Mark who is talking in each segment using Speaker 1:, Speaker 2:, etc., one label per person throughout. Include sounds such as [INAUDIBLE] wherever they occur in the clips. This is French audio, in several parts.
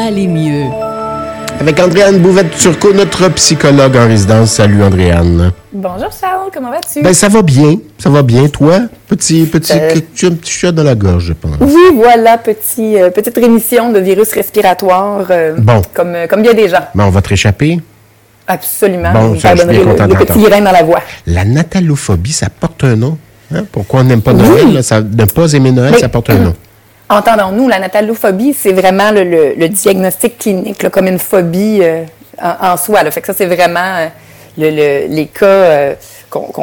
Speaker 1: aller mieux.
Speaker 2: Avec Andréane Bouvette-Turcot, notre psychologue en résidence. Salut Andréane.
Speaker 3: Bonjour Charles, comment vas-tu?
Speaker 2: Ben ça va bien, ça va bien. Toi, petit, petit, euh... tu as un petit chat dans la gorge, je pense.
Speaker 3: Oui, voilà, petit, euh, petite rémission de virus respiratoire, euh,
Speaker 2: bon.
Speaker 3: comme, comme bien des gens.
Speaker 2: Ben, on va te réchapper.
Speaker 3: Absolument.
Speaker 2: Bon, ça, je suis bien content
Speaker 3: le, le petit grain dans la voix.
Speaker 2: La natalophobie, ça porte un nom. Hein? Pourquoi on n'aime pas Noël?
Speaker 3: Oui.
Speaker 2: Ça, ne pas aimer Noël,
Speaker 3: Mais,
Speaker 2: ça porte un [CLEARS THROAT] nom.
Speaker 3: Entendons-nous, la natalophobie, c'est vraiment le, le, le, diagnostic clinique, là, comme une phobie euh, en, en, soi. Là. Fait que ça, c'est vraiment euh, le, les cas euh, qu'on, qu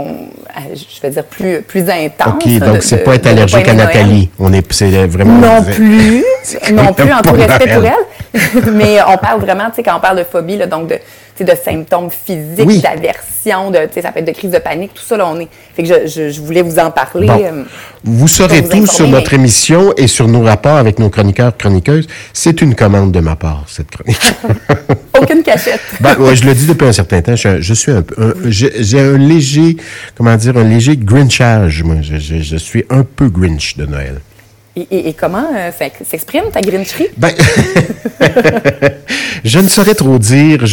Speaker 3: je vais dire, plus, plus intenses.
Speaker 2: OK, donc c'est pas être allergique à Nathalie. On est, c'est vraiment...
Speaker 3: Non plus, [LAUGHS] non plus, en tout respect pour elle. [LAUGHS] Mais on parle vraiment, tu sais, quand on parle de phobie, là, donc de, de symptômes physiques,
Speaker 2: oui.
Speaker 3: d'aversion, de, ça peut être de crise de panique, tout ça, là, on est. Fait que je, je, je voulais vous en parler.
Speaker 2: Bon.
Speaker 3: Euh,
Speaker 2: vous saurez tout sur
Speaker 3: mais...
Speaker 2: notre émission et sur nos rapports avec nos chroniqueurs, chroniqueuses. C'est une commande de ma part, cette chronique. [LAUGHS]
Speaker 3: Aucune cachette.
Speaker 2: ben, ouais, je le dis depuis un certain temps. Je, je suis un peu, j'ai un léger, comment dire, un léger grinchage. Moi, je, je, je suis un peu grinch de Noël.
Speaker 3: Et, comment euh, s'exprime ta grincherie?
Speaker 2: Ben, [LAUGHS] je ne saurais trop dire.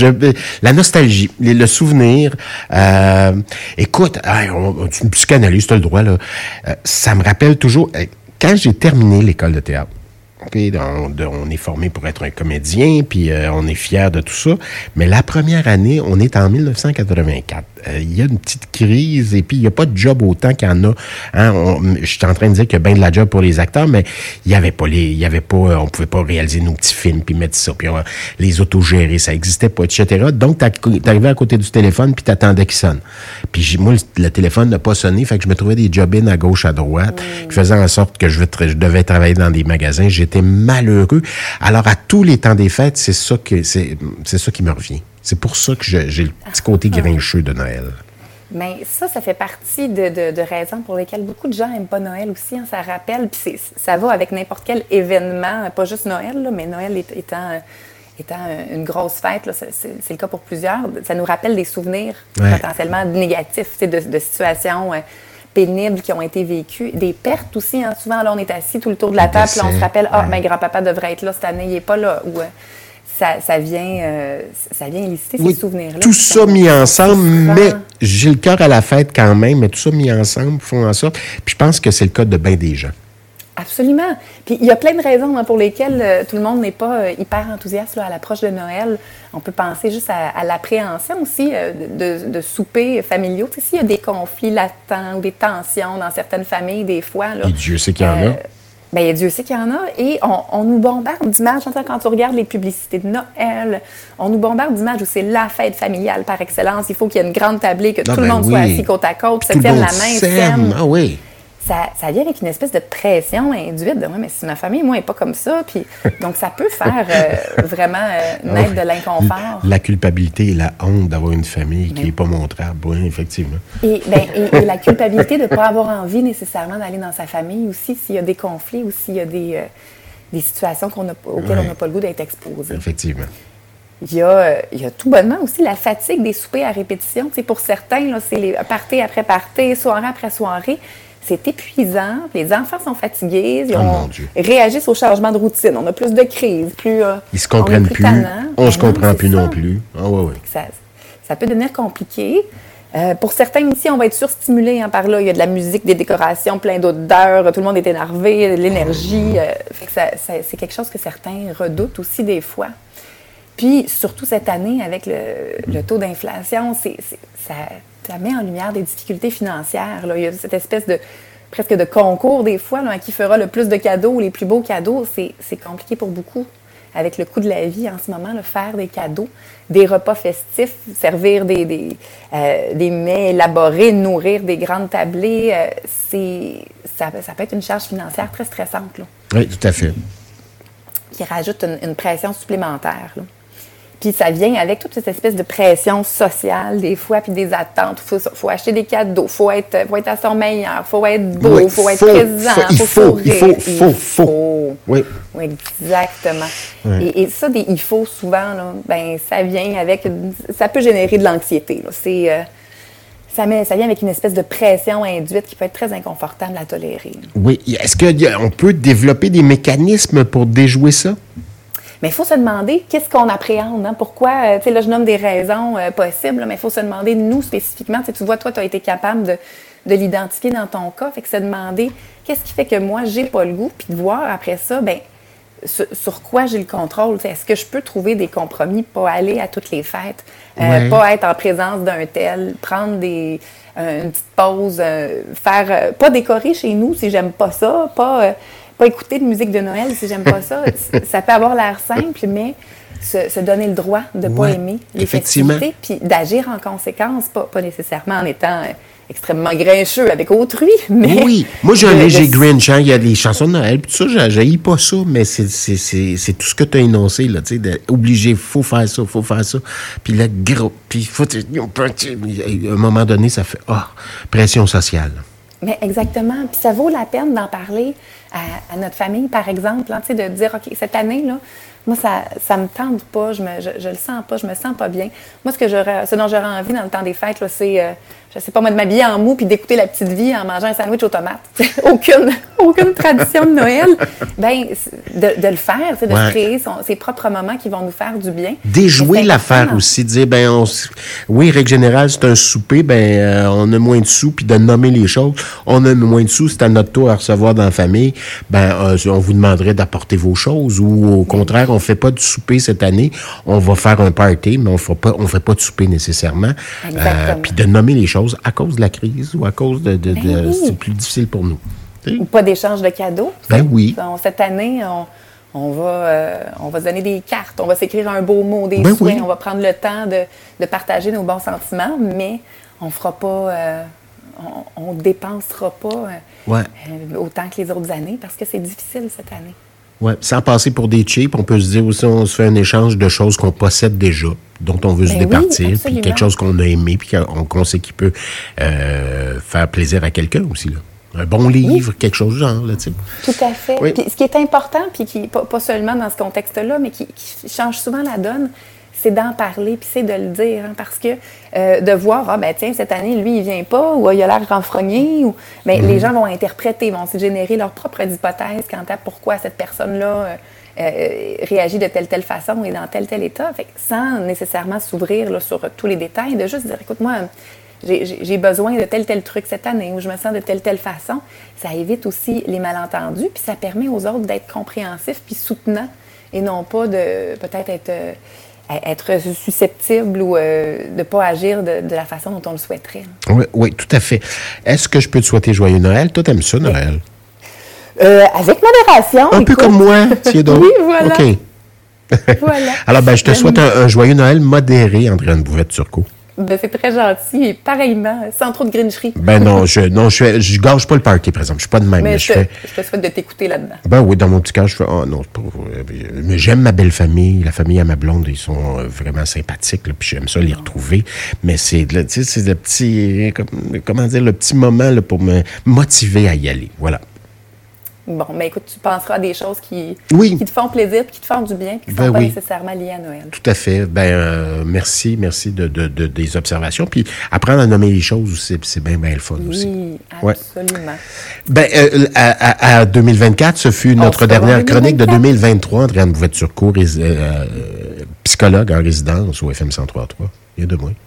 Speaker 2: La nostalgie, le souvenir. Euh, écoute, on, tu me tu as le droit, là. Euh, ça me rappelle toujours, quand j'ai terminé l'école de théâtre, on, on, est formé pour être un comédien, puis euh, on est fier de tout ça. Mais la première année, on est en 1984. Euh, il y a une petite crise et puis il n'y a pas de job autant qu'il y en a. Hein, je suis en train de dire qu'il y a bien de la job pour les acteurs, mais il y avait pas les, il y avait pas, on pouvait pas réaliser nos petits films puis mettre ça, puis euh, les autogérer, ça existait pas, etc. Donc t'arrivais à côté du téléphone puis t'attendais qu'il sonne. Puis moi le, téléphone n'a pas sonné, fait que je me trouvais des job-ins à gauche, à droite, mmh. qui faisaient en sorte que je, je devais travailler dans des magasins. J'étais malheureux. Alors, à tous les temps des fêtes, c'est ça que c'est, c'est ça qui me revient. C'est pour ça que je, j'ai le petit côté grincheux de Noël.
Speaker 3: Mais ça, ça fait partie de, de, de, raisons pour lesquelles beaucoup de gens n'aiment pas Noël aussi. Hein, ça rappelle, puis ça va avec n'importe quel événement, pas juste Noël, là, mais Noël étant, étant une grosse fête, là, c'est, c'est, le cas pour plusieurs. Ça nous rappelle des souvenirs
Speaker 2: ouais.
Speaker 3: potentiellement négatifs, de, de situations pénibles qui ont été vécues, des pertes aussi. Hein. Souvent, là, on est assis tout le tour de la table, on se rappelle, ah, ouais. ben, grand-papa devrait être là cette année, il n'est pas là. Ou, euh, ça, ça, vient, euh, ça vient
Speaker 2: oui,
Speaker 3: ces souvenirs-là.
Speaker 2: Tout ça mis ensemble, mais j'ai le cœur à la fête quand même, mais tout ça mis ensemble font en sorte. Puis je pense que c'est le cas de bien des gens.
Speaker 3: Absolument. Puis il y a plein de raisons hein, pour lesquelles euh, tout le monde n'est pas euh, hyper enthousiaste là, à l'approche de Noël. On peut penser juste à, à l'appréhension aussi euh, de, de soupers familiaux. Tu sais, s'il y a des conflits latents ou des tensions dans certaines familles, des fois. Là,
Speaker 2: Et Dieu sait qu'il y en a.
Speaker 3: Bien, Dieu sait qu'il y en a. Et on, on nous bombarde d'images. Quand tu regardes les publicités de Noël, on nous bombarde d'images où c'est la fête familiale par excellence. Il faut qu'il y ait une grande tablée, que
Speaker 2: non,
Speaker 3: tout
Speaker 2: ben
Speaker 3: le monde
Speaker 2: oui.
Speaker 3: soit assis côte à côte, se tienne la
Speaker 2: monde
Speaker 3: main,
Speaker 2: s'aime. Ah oui.
Speaker 3: Ça, ça, vient avec une espèce de pression induite de ouais, mais si ma famille, moi, n'est pas comme ça. Puis, [LAUGHS] donc, ça peut faire euh, vraiment euh, naître oh, de l'inconfort.
Speaker 2: La culpabilité et la honte d'avoir une famille mais... qui n'est pas montrable, oui, effectivement.
Speaker 3: Et, ben, et, et la culpabilité de ne pas avoir envie nécessairement d'aller dans sa famille aussi, s'il y a des conflits ou s'il y a des, euh, des situations a, auxquelles on n'a pas le goût d'être exposé.
Speaker 2: Effectivement.
Speaker 3: Il y, a, il y a tout bonnement aussi la fatigue des soupers à répétition. Pour certains, c'est les parties après parties, soirée après soirée c'est épuisant, les enfants sont fatigués, ils ont,
Speaker 2: oh
Speaker 3: réagissent au changement de routine. On a plus de crises, plus. Euh,
Speaker 2: ils se comprennent plus. Tannant. On se comprend plus ça. non plus. Ah, ouais, ouais.
Speaker 3: Ça, ça, peut devenir compliqué. Euh, pour certains ici, on va être surstimulé hein, par là. Il y a de la musique, des décorations, plein d'odeurs, tout le monde est énervé, de l'énergie. Euh, c'est quelque chose que certains redoutent aussi des fois. Puis, surtout cette année, avec le, le taux d'inflation, ça, ça met en lumière des difficultés financières. Là. Il y a cette espèce de presque de concours des fois, là, qui fera le plus de cadeaux, les plus beaux cadeaux. C'est compliqué pour beaucoup. Avec le coût de la vie en ce moment, là, faire des cadeaux, des repas festifs, servir des, des, euh, des mets élaborés, nourrir des grandes tablées, euh, ça, ça peut être une charge financière très stressante. Là,
Speaker 2: oui, tout à fait.
Speaker 3: Qui rajoute une, une pression supplémentaire. Là. Puis ça vient avec toute cette espèce de pression sociale, des fois, puis des attentes. Il faut, faut, acheter des cadeaux, il faut être, faut être à son meilleur, il faut être beau, il oui, faut, être présent, il faut,
Speaker 2: faut,
Speaker 3: sourire.
Speaker 2: Il faut, il faut, il faut. Oui.
Speaker 3: oui exactement. Oui. Et, et, ça, des il faut, souvent, là, ben, ça vient avec... Ça peut générer de l'anxiété. C'est... Euh, ça, met, ça, vient avec une espèce de pression induite qui peut être très inconfortable à tolérer.
Speaker 2: Oui. Est-ce qu'on peut développer des mécanismes pour déjouer ça?
Speaker 3: Mais il faut se demander qu'est-ce qu'on appréhende. Hein? Pourquoi, euh, tu sais, là, je nomme des raisons euh, possibles, mais il faut se demander, nous spécifiquement, tu vois, toi, tu as été capable de, de l'identifier dans ton cas. Fait que se demander qu'est-ce qui fait que moi, j'ai pas le goût, puis de voir après ça, ben sur, quoi j'ai le contrôle. Est-ce que je peux trouver des compromis, pas aller à toutes les fêtes, euh, pas être en présence d'un tel, prendre des, une petite pause, faire, pas décorer chez nous si j'aime pas ça, pas pas écouter de musique de Noël si j'aime pas ça. [LAUGHS] ça peut avoir l'air simple, mais se, donner le droit de ne pas aimer les festivités, puis d'agir en conséquence, pas, pas nécessairement en étant euh, extrêmement grincheux avec autrui, [LAUGHS] mais...
Speaker 2: Oui, moi j'ai un léger grinch, hein. il y a des chansons de Noël, tout ça, j'ai pas ça, mais c'est tout ce que tu as énoncé, là, tu sais, obligé, faut faire ça, faut faire ça, puis le gros, puis faut... À un moment donné, ça fait, oh, pression sociale.
Speaker 3: Mais exactement, puis ça vaut la peine d'en parler à, notre famille, par exemple, hein, de dire, OK, cette année, là, moi, ça ne me tente pas, je, me, je, le sens pas, je me sens pas bien. Moi, ce, que ce dont j'aurais envie dans le temps des fêtes, c'est, euh, je sais pas moi, de m'habiller en mou puis d'écouter la petite vie en mangeant un sandwich aux tomates. [LAUGHS] aucune, aucune tradition de Noël. Ben, de, de le faire, de créer ses propres moments qui vont nous faire du bien.
Speaker 2: Déjouer l'affaire aussi, dire, ben, on, oui, règle générale, c'est un souper, ben, euh, on a moins de sous, puis de nommer les choses. On a moins de sous, c'est à notre tour à recevoir dans la famille. Ben, euh, on vous demanderait d'apporter vos choses ou au contraire, on fait pas de souper cette année, on va faire un party, mais on ne pas, on fait pas de souper nécessairement. Euh, puis de nommer les choses à cause de la crise ou à cause de, de, ben c'est plus difficile pour nous.
Speaker 3: Ou pas d'échange de cadeaux.
Speaker 2: Ben oui.
Speaker 3: cette année, on, va, euh, on va se donner des cartes, on va s'écrire un beau mot, des ben on va prendre le temps de, partager nos bons sentiments, mais on fera pas, euh, on, ne dépensera pas autant que les autres années parce que c'est difficile cette année.
Speaker 2: Ouais, sans passer pour des chips, on peut se dire aussi, on se fait un échange de choses qu'on possède déjà, dont on veut se ben départir, puis quelque chose qu'on a aimé, puis qu'on sait qu'il peut euh, faire plaisir à quelqu'un aussi. Là. Un bon livre, quelque chose du genre, là, tu sais.
Speaker 3: Tout à fait. Puis ce qui est important, puis qui, pas, pas seulement dans ce contexte-là, mais qui, change souvent la donne, c'est d'en parler, puis c'est de le dire. Hein, parce que euh, de voir, ah ben tiens, cette année, lui, il vient pas, ou il a l'air renfrogné, ou mais ben, les mhm. gens vont interpréter, vont se générer leurs propres hypothèses quant à pourquoi cette personne-là euh, euh, réagit de telle telle façon et dans tel tel état, fait, sans nécessairement s'ouvrir sur tous les détails, de juste dire, écoute, moi, j'ai besoin de tel tel truc cette année ou je me sens de telle telle façon. Ça évite aussi les malentendus, puis ça permet aux autres d'être compréhensifs puis soutenants et non pas de peut-être être être susceptible ou euh, de ne pas agir de, la façon dont on le souhaiterait.
Speaker 2: Oui, oui tout à fait. Est-ce que je peux te souhaiter joyeux Noël? Toi, t'aimes ça, Noël?
Speaker 3: Euh, avec modération.
Speaker 2: Un peu comme moi, [LAUGHS] c'est donc.
Speaker 3: oui, voilà.
Speaker 2: OK. voilà. [LAUGHS] Alors, ben, je te souhaite un, joyeux Noël modéré, Andréane Bouvette-Turcot.
Speaker 3: Ben, c'est très gentil. Et pareillement, sans trop de grincherie.
Speaker 2: Ben non, je non, je, je gâche pas le party, par exemple. Je suis pas de même.
Speaker 3: Mais,
Speaker 2: je,
Speaker 3: te, je, te souhaite de t'écouter là-dedans.
Speaker 2: Ben oui, dans mon petit cœur, je fais, oh non, pas, mais j'aime ma belle famille. La famille à ma blonde, ils sont euh, vraiment sympathiques, là, puis j'aime ça les retrouver. Mais c'est, le petit, comment dire, le petit moment là, pour me motiver à y aller. Voilà.
Speaker 3: Bon, mais écoute, tu penseras à des choses qui, qui te font plaisir, qui te font du bien, qui ne sont ben pas nécessairement liées à Noël.
Speaker 2: Tout à fait. Ben, euh, merci, merci de, de, des observations. Puis apprendre à nommer les choses, c'est bien, bien le fun aussi.
Speaker 3: Oui, absolument.
Speaker 2: Ben, euh, à, 2024, ce fut notre dernière chronique de 2023. Andréane Bouvet-Turcot, euh, psychologue en résidence au FM 103.3. Il y a deux mois.